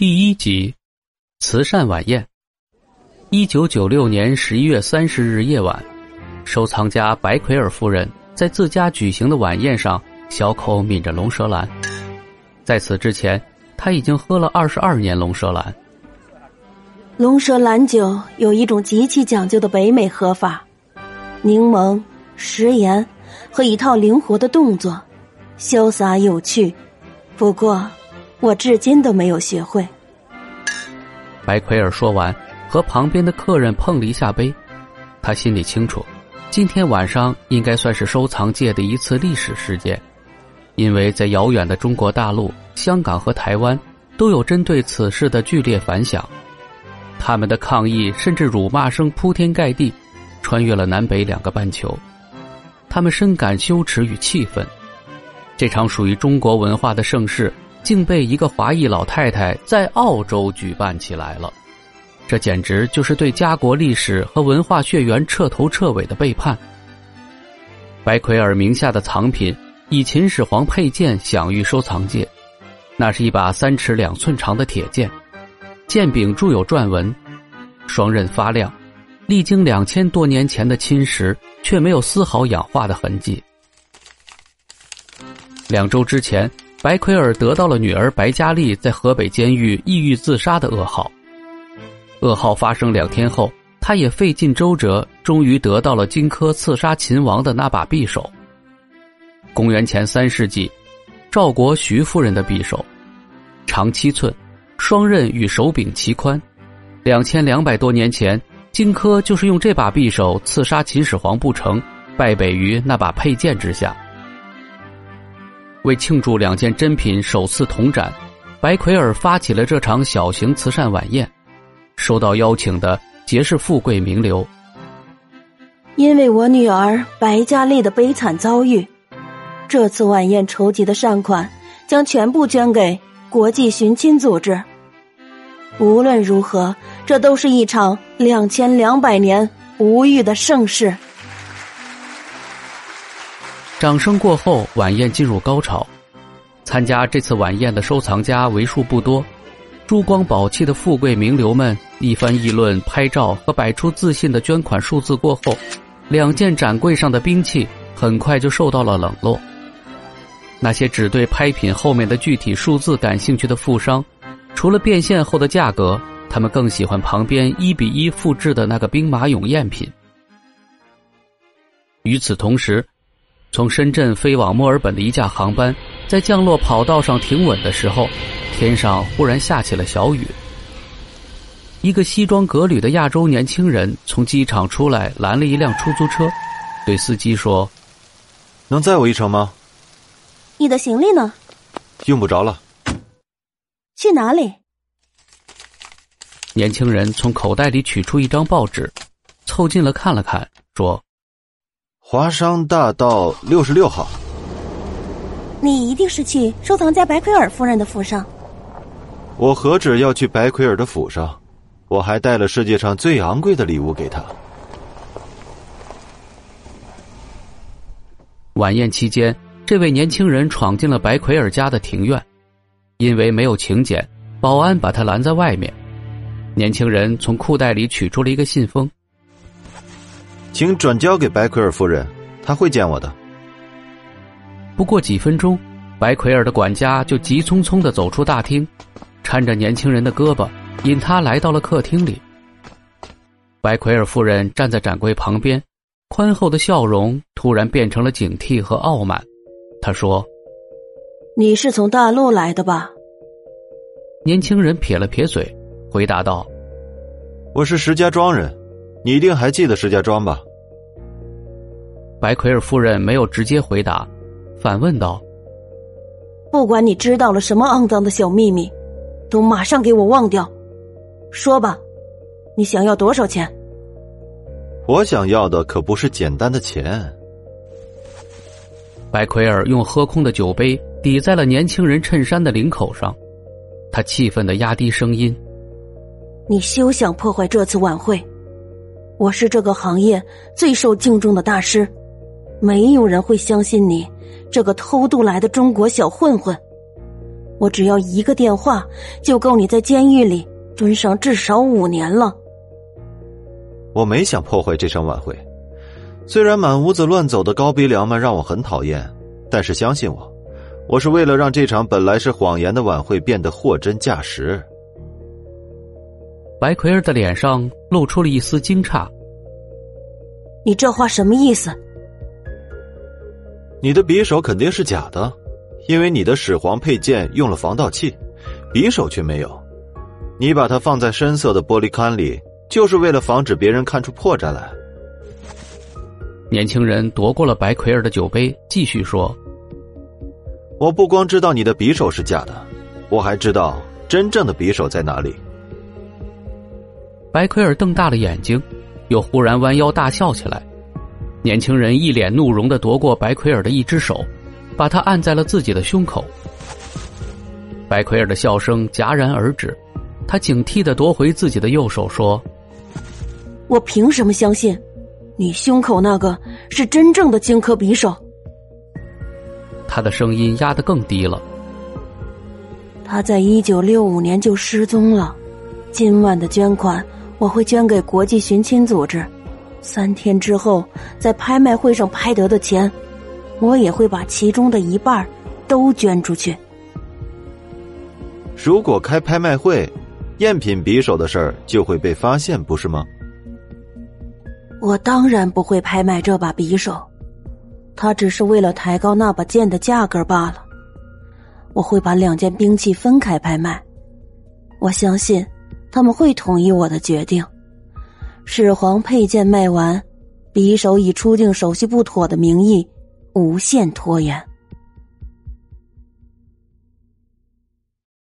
第一集，慈善晚宴。一九九六年十一月三十日夜晚，收藏家白奎尔夫人在自家举行的晚宴上，小口抿着龙舌兰。在此之前，他已经喝了二十二年龙舌兰。龙舌兰酒有一种极其讲究的北美喝法：柠檬、食盐和一套灵活的动作，潇洒有趣。不过。我至今都没有学会。白奎尔说完，和旁边的客人碰了一下杯。他心里清楚，今天晚上应该算是收藏界的一次历史事件，因为在遥远的中国大陆、香港和台湾，都有针对此事的剧烈反响。他们的抗议甚至辱骂声铺天盖地，穿越了南北两个半球。他们深感羞耻与气愤。这场属于中国文化的盛世。竟被一个华裔老太太在澳洲举办起来了，这简直就是对家国历史和文化血缘彻头彻尾的背叛。白奎尔名下的藏品以秦始皇佩剑享誉收藏界，那是一把三尺两寸长的铁剑，剑柄铸有篆文，双刃发亮，历经两千多年前的侵蚀，却没有丝毫氧化的痕迹。两周之前。白奎尔得到了女儿白嘉丽在河北监狱抑郁自杀的噩耗。噩耗发生两天后，他也费尽周折，终于得到了荆轲刺杀秦王的那把匕首。公元前三世纪，赵国徐夫人的匕首，长七寸，双刃与手柄齐宽。两千两百多年前，荆轲就是用这把匕首刺杀秦始皇不成，败北于那把佩剑之下。为庆祝两件珍品首次同展，白奎尔发起了这场小型慈善晚宴。收到邀请的皆是富贵名流。因为我女儿白嘉丽的悲惨遭遇，这次晚宴筹集的善款将全部捐给国际寻亲组织。无论如何，这都是一场两千两百年无遇的盛世。掌声过后，晚宴进入高潮。参加这次晚宴的收藏家为数不多，珠光宝气的富贵名流们一番议论、拍照和摆出自信的捐款数字过后，两件展柜上的兵器很快就受到了冷落。那些只对拍品后面的具体数字感兴趣的富商，除了变现后的价格，他们更喜欢旁边一比一复制的那个兵马俑赝品。与此同时，从深圳飞往墨尔本的一架航班，在降落跑道上停稳的时候，天上忽然下起了小雨。一个西装革履的亚洲年轻人从机场出来，拦了一辆出租车，对司机说：“能载我一程吗？”“你的行李呢？”“用不着了。”“去哪里？”年轻人从口袋里取出一张报纸，凑近了看了看，说。华商大道六十六号。你一定是去收藏家白奎尔夫人的府上。我何止要去白奎尔的府上，我还带了世界上最昂贵的礼物给他。晚宴期间，这位年轻人闯进了白奎尔家的庭院，因为没有请柬，保安把他拦在外面。年轻人从裤袋里取出了一个信封。请转交给白奎尔夫人，她会见我的。不过几分钟，白奎尔的管家就急匆匆的走出大厅，搀着年轻人的胳膊，引他来到了客厅里。白奎尔夫人站在展柜旁边，宽厚的笑容突然变成了警惕和傲慢。她说：“你是从大陆来的吧？”年轻人撇了撇嘴，回答道：“我是石家庄人。”你一定还记得石家庄吧？白奎尔夫人没有直接回答，反问道：“不管你知道了什么肮脏的小秘密，都马上给我忘掉。说吧，你想要多少钱？”我想要的可不是简单的钱。白奎尔用喝空的酒杯抵在了年轻人衬衫的领口上，他气愤的压低声音：“你休想破坏这次晚会！”我是这个行业最受敬重的大师，没有人会相信你这个偷渡来的中国小混混。我只要一个电话，就够你在监狱里蹲上至少五年了。我没想破坏这场晚会，虽然满屋子乱走的高鼻梁们让我很讨厌，但是相信我，我是为了让这场本来是谎言的晚会变得货真价实。白奎儿的脸上露出了一丝惊诧：“你这话什么意思？”你的匕首肯定是假的。因为你的始皇佩剑用了防盗器，匕首却没有。你把它放在深色的玻璃龛里，就是为了防止别人看出破绽来。年轻人夺过了白奎尔的酒杯，继续说：“我不光知道你的匕首是假的，我还知道真正的匕首在哪里。”白奎尔瞪大了眼睛，又忽然弯腰大笑起来。年轻人一脸怒容的夺过白奎尔的一只手。把他按在了自己的胸口。白奎尔的笑声戛然而止，他警惕的夺回自己的右手，说：“我凭什么相信，你胸口那个是真正的荆轲匕首？”他的声音压得更低了。他在一九六五年就失踪了，今晚的捐款我会捐给国际寻亲组织，三天之后在拍卖会上拍得的钱。我也会把其中的一半都捐出去。如果开拍卖会，赝品匕首的事儿就会被发现，不是吗？我当然不会拍卖这把匕首，它只是为了抬高那把剑的价格罢了。我会把两件兵器分开拍卖，我相信他们会同意我的决定。始皇佩剑卖完，匕首以出境手续不妥的名义。无限拖延。